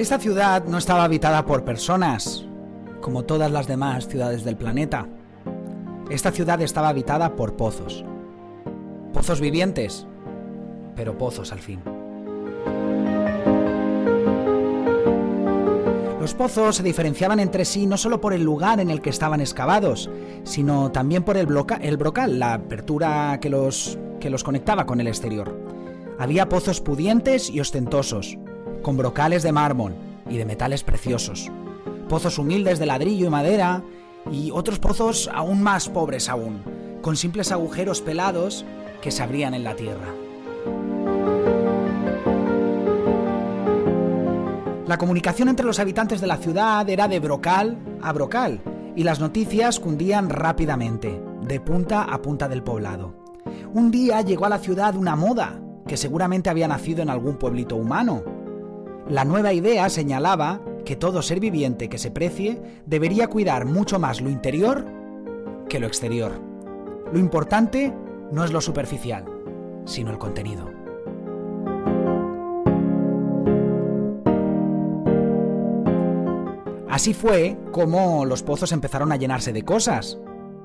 Esta ciudad no estaba habitada por personas, como todas las demás ciudades del planeta. Esta ciudad estaba habitada por pozos. Pozos vivientes, pero pozos al fin. Los pozos se diferenciaban entre sí no solo por el lugar en el que estaban excavados, sino también por el, brocal, la apertura que los, que los conectaba con el exterior. Había pozos pudientes y ostentosos, con brocales de mármol y de metales preciosos, pozos humildes de ladrillo y madera, y otros pozos aún más pobres aún, con simples agujeros pelados que se abrían en la tierra. La comunicación entre los habitantes de la ciudad era de brocal a brocal y las noticias cundían rápidamente, de punta a punta del poblado. Un día llegó a la ciudad una moda que seguramente había nacido en algún pueblito humano. La nueva idea señalaba que todo ser viviente que se precie debería cuidar mucho más lo interior que lo exterior. Lo importante no es lo superficial, sino el contenido. Así fue como los pozos empezaron a llenarse de cosas.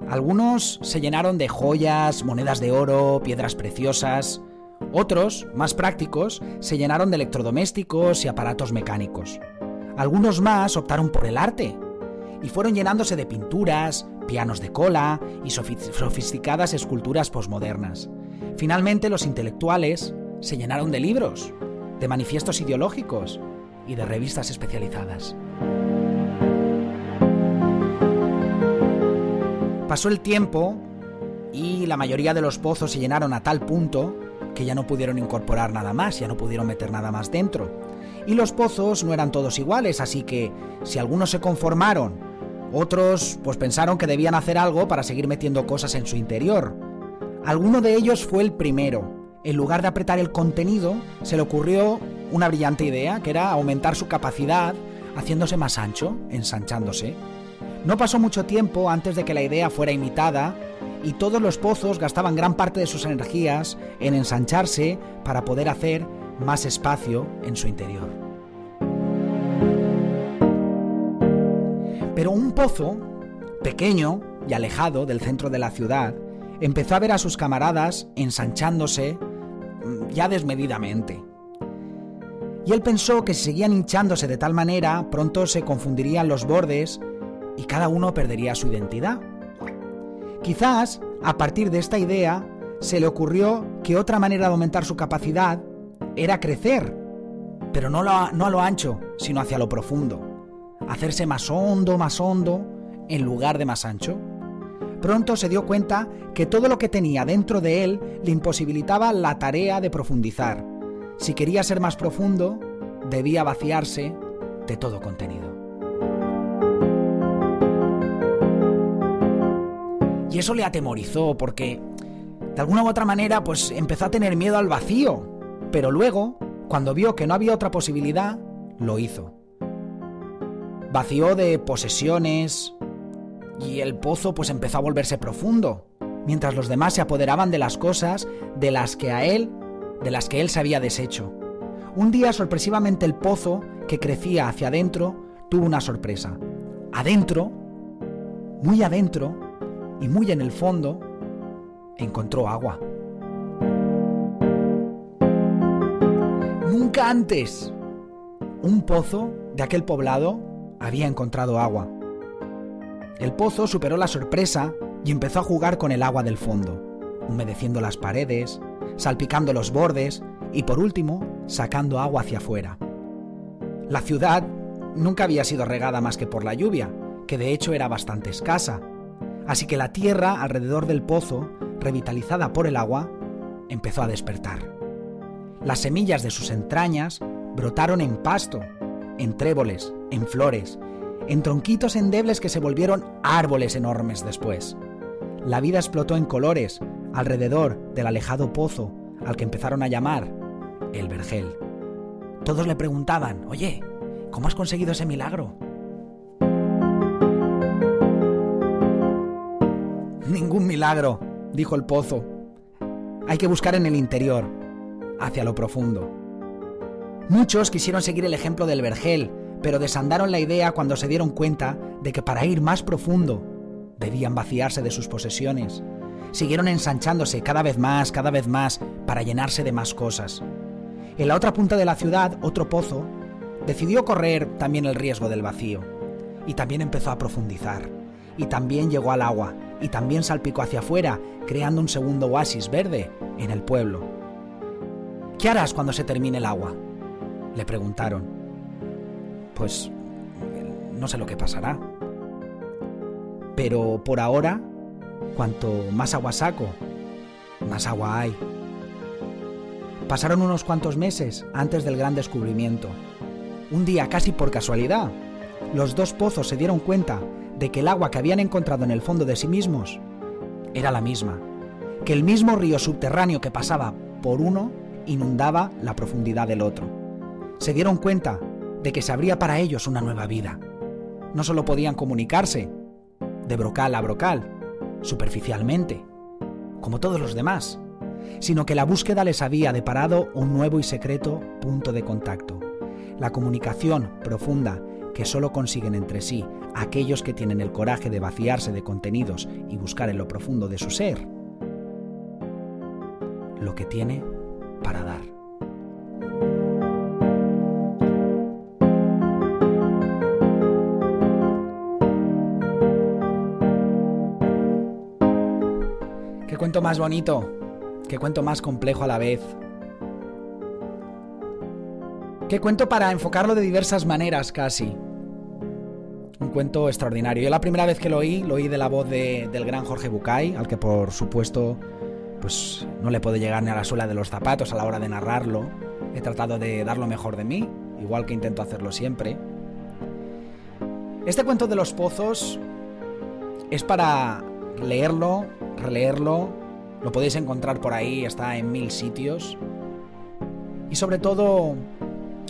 Algunos se llenaron de joyas, monedas de oro, piedras preciosas. Otros, más prácticos, se llenaron de electrodomésticos y aparatos mecánicos. Algunos más optaron por el arte y fueron llenándose de pinturas, pianos de cola y sofisticadas esculturas posmodernas. Finalmente los intelectuales se llenaron de libros, de manifiestos ideológicos y de revistas especializadas. Pasó el tiempo y la mayoría de los pozos se llenaron a tal punto que ya no pudieron incorporar nada más, ya no pudieron meter nada más dentro. Y los pozos no eran todos iguales, así que si algunos se conformaron, otros pues pensaron que debían hacer algo para seguir metiendo cosas en su interior. Alguno de ellos fue el primero. En lugar de apretar el contenido, se le ocurrió una brillante idea, que era aumentar su capacidad haciéndose más ancho, ensanchándose. No pasó mucho tiempo antes de que la idea fuera imitada y todos los pozos gastaban gran parte de sus energías en ensancharse para poder hacer más espacio en su interior. Pero un pozo, pequeño y alejado del centro de la ciudad, empezó a ver a sus camaradas ensanchándose mm, ya desmedidamente. Y él pensó que si seguían hinchándose de tal manera, pronto se confundirían los bordes y cada uno perdería su identidad. Quizás, a partir de esta idea, se le ocurrió que otra manera de aumentar su capacidad era crecer, pero no, a lo ancho, sino hacia lo profundo. Hacerse más hondo, más hondo, en lugar de más ancho. Pronto se dio cuenta que todo lo que tenía dentro de él le imposibilitaba la tarea de profundizar. Si quería ser más profundo, debía vaciarse de todo contenido. Y eso le atemorizó porque, de alguna u otra manera, pues empezó a tener miedo al vacío. Pero luego, cuando vio que no había otra posibilidad, lo hizo. Vació de posesiones y el pozo pues empezó a volverse profundo, mientras los demás se apoderaban de las cosas de las que a él, de las que él se había deshecho. Un día sorpresivamente el pozo, que crecía hacia adentro, tuvo una sorpresa. Adentro, muy adentro, y muy en el fondo encontró agua. Nunca antes un pozo de aquel poblado había encontrado agua. El pozo superó la sorpresa y empezó a jugar con el agua del fondo, humedeciendo las paredes, salpicando los bordes y por último sacando agua hacia afuera. La ciudad nunca había sido regada más que por la lluvia, que de hecho era bastante escasa, Así que la tierra alrededor del pozo, revitalizada por el agua, empezó a despertar. Las semillas de sus entrañas brotaron en pasto, en tréboles, en flores, en tronquitos endebles que se volvieron árboles enormes después. La vida explotó en colores alrededor del alejado pozo al que empezaron a llamar el vergel. Todos le preguntaban, oye, ¿cómo has conseguido ese milagro? Ningún milagro, dijo el pozo. Hay que buscar en el interior, hacia lo profundo. Muchos quisieron seguir el ejemplo del vergel, pero desandaron la idea cuando se dieron cuenta de que para ir más profundo debían vaciarse de sus posesiones. Siguieron ensanchándose cada vez más, cada vez más, para llenarse de más cosas. En la otra punta de la ciudad, otro pozo, decidió correr también el riesgo del vacío. Y también empezó a profundizar. Y también llegó al agua. Y también salpicó hacia afuera, creando un segundo oasis verde en el pueblo. ¿Qué harás cuando se termine el agua? Le preguntaron. Pues no sé lo que pasará. Pero por ahora, cuanto más agua saco, más agua hay. Pasaron unos cuantos meses antes del gran descubrimiento. Un día, casi por casualidad, los dos pozos se dieron cuenta de que el agua que habían encontrado en el fondo de sí mismos era la misma, que el mismo río subterráneo que pasaba por uno inundaba la profundidad del otro. Se dieron cuenta de que se abría para ellos una nueva vida. No solo podían comunicarse, de brocal a brocal, superficialmente, como todos los demás, sino que la búsqueda les había deparado un nuevo y secreto punto de contacto, la comunicación profunda que solo consiguen entre sí aquellos que tienen el coraje de vaciarse de contenidos y buscar en lo profundo de su ser lo que tiene para dar. Qué cuento más bonito, qué cuento más complejo a la vez. Qué cuento para enfocarlo de diversas maneras casi. Cuento extraordinario. Yo la primera vez que lo oí, lo oí de la voz del gran Jorge Bucay, al que por supuesto pues no le puedo llegar ni a la suela de los zapatos a la hora de narrarlo. He tratado de dar lo mejor de mí, igual que intento hacerlo siempre. Este cuento de los pozos es para leerlo, releerlo, lo podéis encontrar por ahí, está en mil sitios. Y sobre todo,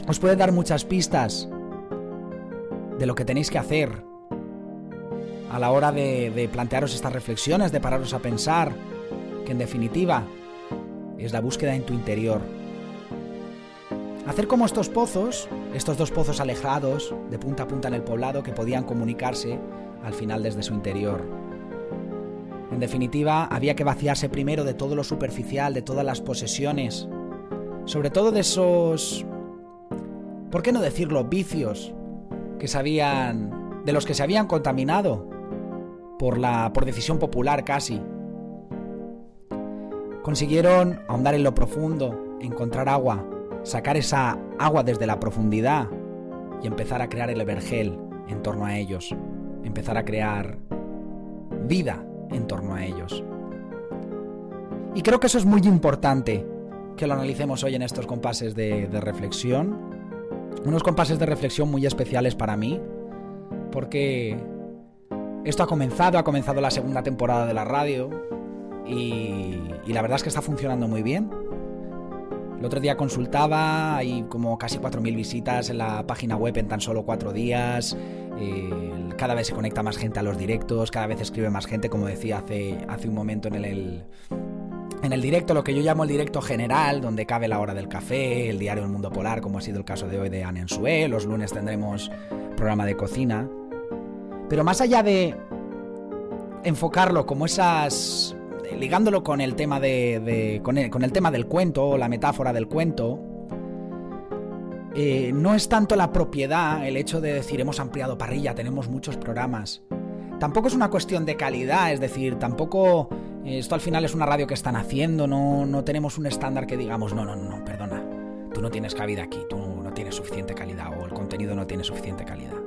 os puede dar muchas pistas de lo que tenéis que hacer a la hora de, plantearos estas reflexiones, de pararos a pensar, que en definitiva es la búsqueda en tu interior. Hacer como estos pozos, estos dos pozos alejados, de punta a punta en el poblado, que podían comunicarse al final desde su interior. En definitiva, había que vaciarse primero de todo lo superficial, de todas las posesiones, sobre todo de esos, ¿por qué no decirlo?, vicios que se habían, de los que se habían contaminado por la, por decisión popular casi, Consiguieron ahondar en lo profundo, encontrar agua, sacar esa agua desde la profundidad y empezar a crear el vergel en torno a ellos, empezar a crear vida en torno a ellos. Y creo que eso es muy importante que lo analicemos hoy en estos compases de, de reflexión. Unos compases de reflexión muy especiales para mí, porque esto ha comenzado, ha comenzado la segunda temporada de la radio, y, la verdad es que está funcionando muy bien. El otro día consultaba, hay como casi 4.000 visitas en la página web en tan solo cuatro días. Eh, cada vez se conecta más gente a los directos, cada vez escribe más gente, como decía hace, hace un momento en el, en el directo, lo que yo llamo el directo general, donde cabe la hora del café, el diario El Mundo Polar, como ha sido el caso de hoy de Anne Ensue. Los lunes tendremos programa de cocina. Pero más allá de enfocarlo como esas ligándolo con el tema de, con, el, tema del cuento, la metáfora del cuento, eh, no es tanto la propiedad, el hecho de decir hemos ampliado parrilla, tenemos muchos programas. Tampoco es una cuestión de calidad, es decir, tampoco esto al final es una radio que están haciendo, no, no tenemos un estándar que digamos, no, no, no, perdona, tú no tienes cabida aquí, tú no tienes suficiente calidad o el contenido no tiene suficiente calidad.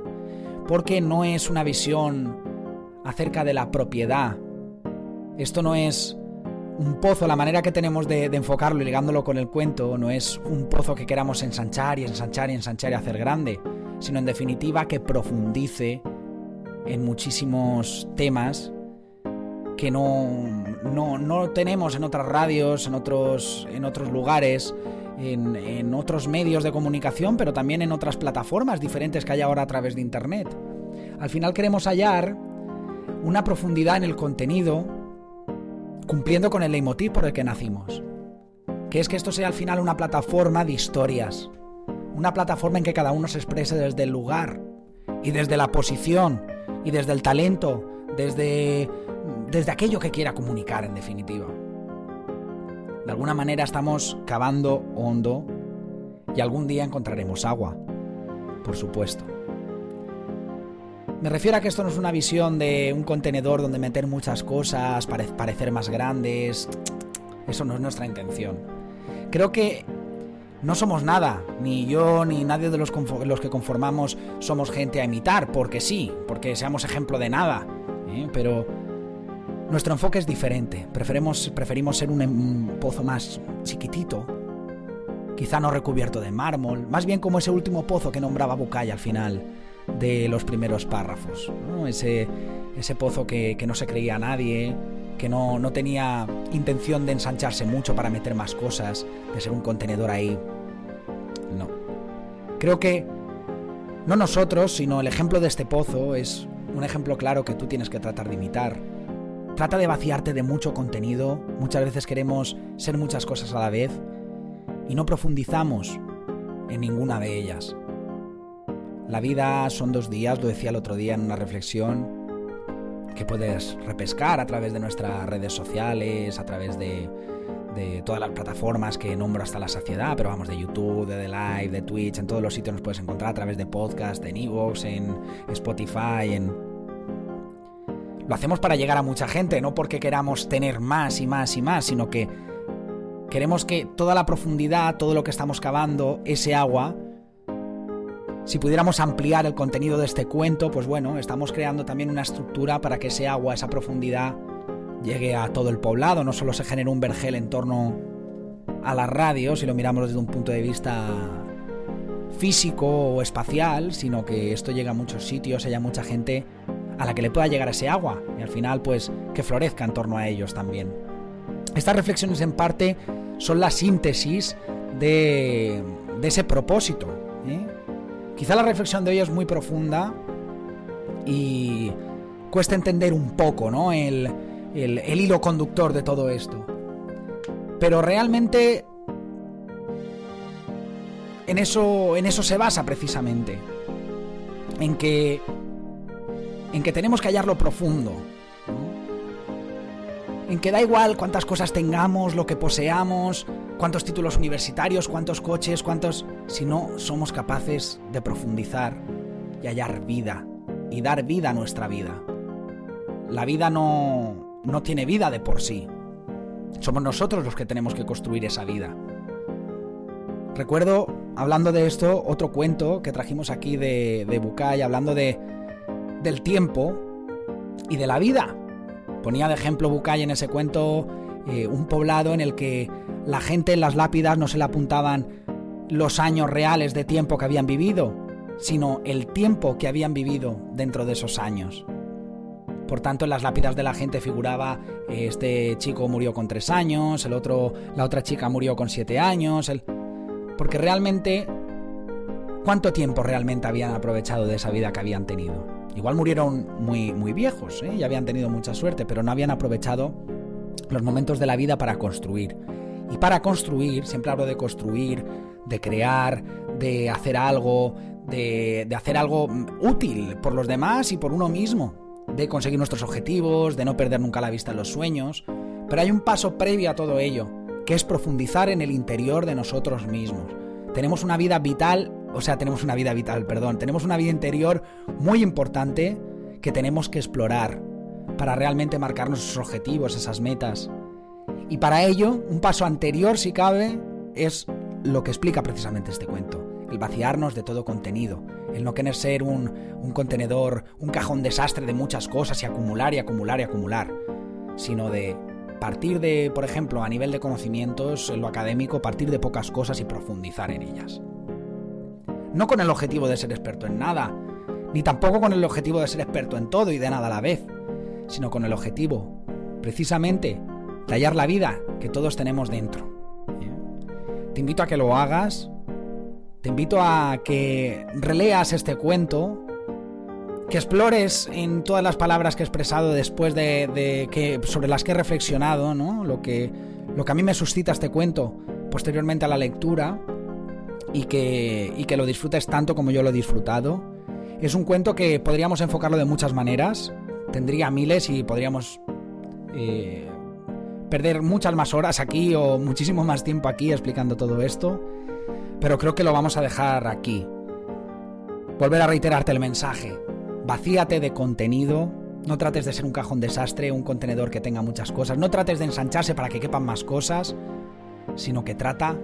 Porque no es una visión acerca de la propiedad esto no es un pozo, la manera que tenemos de, enfocarlo y ligándolo con el cuento, no es un pozo que queramos ensanchar y ensanchar y ensanchar y hacer grande, sino en definitiva que profundice en muchísimos temas que no, no, tenemos en otras radios, en otros, en otros lugares, en, en, otros medios de comunicación, pero también en otras plataformas diferentes que hay ahora a través de Internet. Al final queremos hallar una profundidad en el contenido cumpliendo con el leitmotiv por el que nacimos, que es que esto sea al final una plataforma de historias, una plataforma en que cada uno se exprese desde el lugar y desde la posición y desde el talento, desde, desde aquello que quiera comunicar en definitiva. De alguna manera estamos cavando hondo y algún día encontraremos agua, por supuesto. Me refiero a que esto no es una visión de un contenedor donde meter muchas cosas, parecer más grandes. Eso no es nuestra intención. Creo que no somos nada, ni yo ni nadie de los, que conformamos somos gente a imitar, porque sí, porque seamos ejemplo de nada. ¿eh? Pero nuestro enfoque es diferente. Preferimos, preferimos ser un, un pozo más chiquitito, quizá no recubierto de mármol, más bien como ese último pozo que nombraba Bucay al final de los primeros párrafos. Ese, ese pozo que, no se creía a nadie, que no, no tenía intención de ensancharse mucho para meter más cosas, de ser un contenedor ahí. No. Creo que no nosotros, sino el ejemplo de este pozo es un ejemplo claro que tú tienes que tratar de imitar. Trata de vaciarte de mucho contenido, muchas veces queremos ser muchas cosas a la vez y no profundizamos en ninguna de ellas. La vida son dos días, lo decía el otro día en una reflexión, que puedes repescar a través de nuestras redes sociales, a través de, todas las plataformas que nombro hasta la saciedad, pero vamos, de YouTube, de The Live, de Twitch, en todos los sitios nos puedes encontrar a través de podcast, en Evox, en Spotify, en... Lo hacemos para llegar a mucha gente, no porque queramos tener más y más y más, sino que queremos que toda la profundidad, todo lo que estamos cavando, ese agua, si pudiéramos ampliar el contenido de este cuento, pues bueno, estamos creando también una estructura para que ese agua, esa profundidad, llegue a todo el poblado, no solo se genere un vergel en torno a la radio, si lo miramos desde un punto de vista físico o espacial, sino que esto llegue a muchos sitios, haya mucha gente a la que le pueda llegar ese agua y al final pues que florezca en torno a ellos también. Estas reflexiones en parte son la síntesis de, ese propósito. ¿eh? Quizá la reflexión de hoy es muy profunda y cuesta entender un poco, ¿no? El, el hilo conductor de todo esto. Pero realmente en eso, en eso se basa precisamente. En que, en que tenemos que hallar lo profundo. En que da igual cuántas cosas tengamos, lo que poseamos, cuántos títulos universitarios, cuántos coches, cuántos... Si no somos capaces de profundizar y hallar vida y dar vida a nuestra vida. La vida no, no tiene vida de por sí. Somos nosotros los que tenemos que construir esa vida. Recuerdo, hablando de esto, otro cuento que trajimos aquí de, de Bucay, hablando de, del tiempo y de la vida. Ponía de ejemplo Bucay en ese cuento eh, un poblado en el que la gente en las lápidas no se le apuntaban los años reales de tiempo que habían vivido, sino el tiempo que habían vivido dentro de esos años. Por tanto, en las lápidas de la gente figuraba este chico murió con tres años, el otro, la otra chica murió con siete años, porque realmente, ¿cuánto tiempo realmente habían aprovechado de esa vida que habían tenido? Igual murieron muy, muy viejos ¿eh? y habían tenido mucha suerte, pero no habían aprovechado los momentos de la vida para construir. Y para construir, siempre hablo de construir, de crear, de hacer algo, de, hacer algo útil por los demás y por uno mismo, de conseguir nuestros objetivos, de no perder nunca la vista en los sueños. Pero hay un paso previo a todo ello, que es profundizar en el interior de nosotros mismos. Tenemos una vida vital, o sea, tenemos una vida vital, perdón, tenemos una vida interior muy importante que tenemos que explorar, para realmente marcarnos esos objetivos, esas metas. Y para ello, un paso anterior, si cabe, es lo que explica precisamente este cuento. El vaciarnos de todo contenido, el no querer ser un, un contenedor, un cajón desastre de muchas cosas y acumular y acumular y acumular, sino de partir de, por ejemplo, a nivel de conocimientos, en lo académico, partir de pocas cosas y profundizar en ellas. No con el objetivo de ser experto en nada, ni tampoco con el objetivo de ser experto en todo y de nada a la vez, sino con el objetivo, precisamente, de hallar la vida que todos tenemos dentro. Te invito a que lo hagas, te invito a que releas este cuento, que explores en todas las palabras que he expresado después de, que sobre las que he reflexionado, ¿no? Lo que lo que a mí me suscita este cuento posteriormente a la lectura y que, y que lo disfrutes tanto como yo lo he disfrutado. Es un cuento que podríamos enfocarlo de muchas maneras. Tendría miles y podríamos eh, perder muchas más horas aquí o muchísimo más tiempo aquí explicando todo esto. Pero creo que lo vamos a dejar aquí. Volver a reiterarte el mensaje. Vacíate de contenido. No trates de ser un cajón desastre, un contenedor que tenga muchas cosas. No trates de ensancharse para que quepan más cosas, sino que trata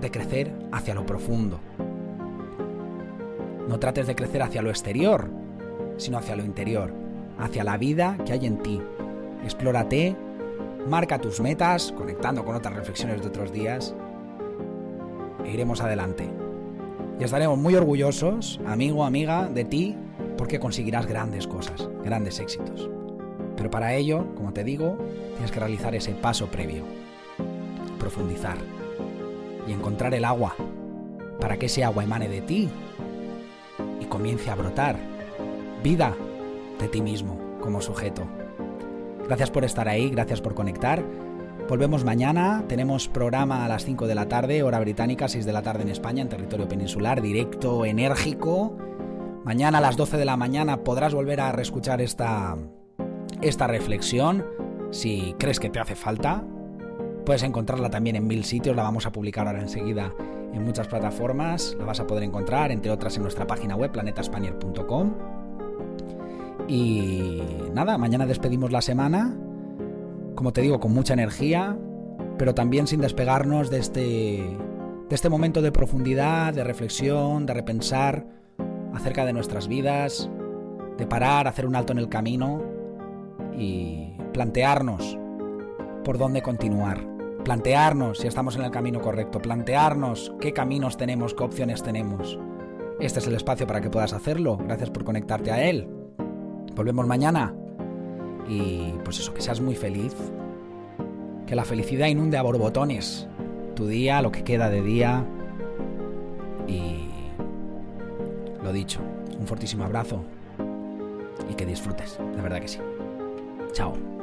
de crecer hacia lo profundo. No trates de crecer hacia lo exterior, sino hacia lo interior, hacia la vida que hay en ti. Explórate, marca tus metas, conectando con otras reflexiones de otros días, e iremos adelante. Y estaremos muy orgullosos, amigo, amiga, de ti, porque conseguirás grandes cosas, grandes éxitos. Pero para ello, como te digo, tienes que realizar ese paso previo, profundizar y encontrar el agua, para que ese agua emane de ti y comience a brotar vida de ti mismo como sujeto. Gracias por estar ahí, gracias por conectar. Volvemos mañana, tenemos programa a las 5 de la tarde, hora británica, 6 de la tarde en España, en territorio peninsular, directo, enérgico. Mañana a las 12 de la mañana podrás volver a reescuchar esta, esta reflexión si crees que te hace falta. Puedes encontrarla también en mil sitios, la vamos a publicar ahora enseguida en muchas plataformas, la vas a poder encontrar, entre otras en nuestra página web planetaspanier.com. Y nada, mañana despedimos la semana, como te digo, con mucha energía, pero también sin despegarnos de este, de este momento de profundidad, de reflexión, de repensar acerca de nuestras vidas, de parar, hacer un alto en el camino y plantearnos por dónde continuar, plantearnos si estamos en el camino correcto, plantearnos qué caminos tenemos, qué opciones tenemos. Este es el espacio para que puedas hacerlo. Gracias por conectarte a él. Volvemos mañana. Y pues eso, que seas muy feliz. Que la felicidad inunde a borbotones tu día, lo que queda de día. Y lo dicho, un fortísimo abrazo. Y que disfrutes, de verdad que sí. Chao.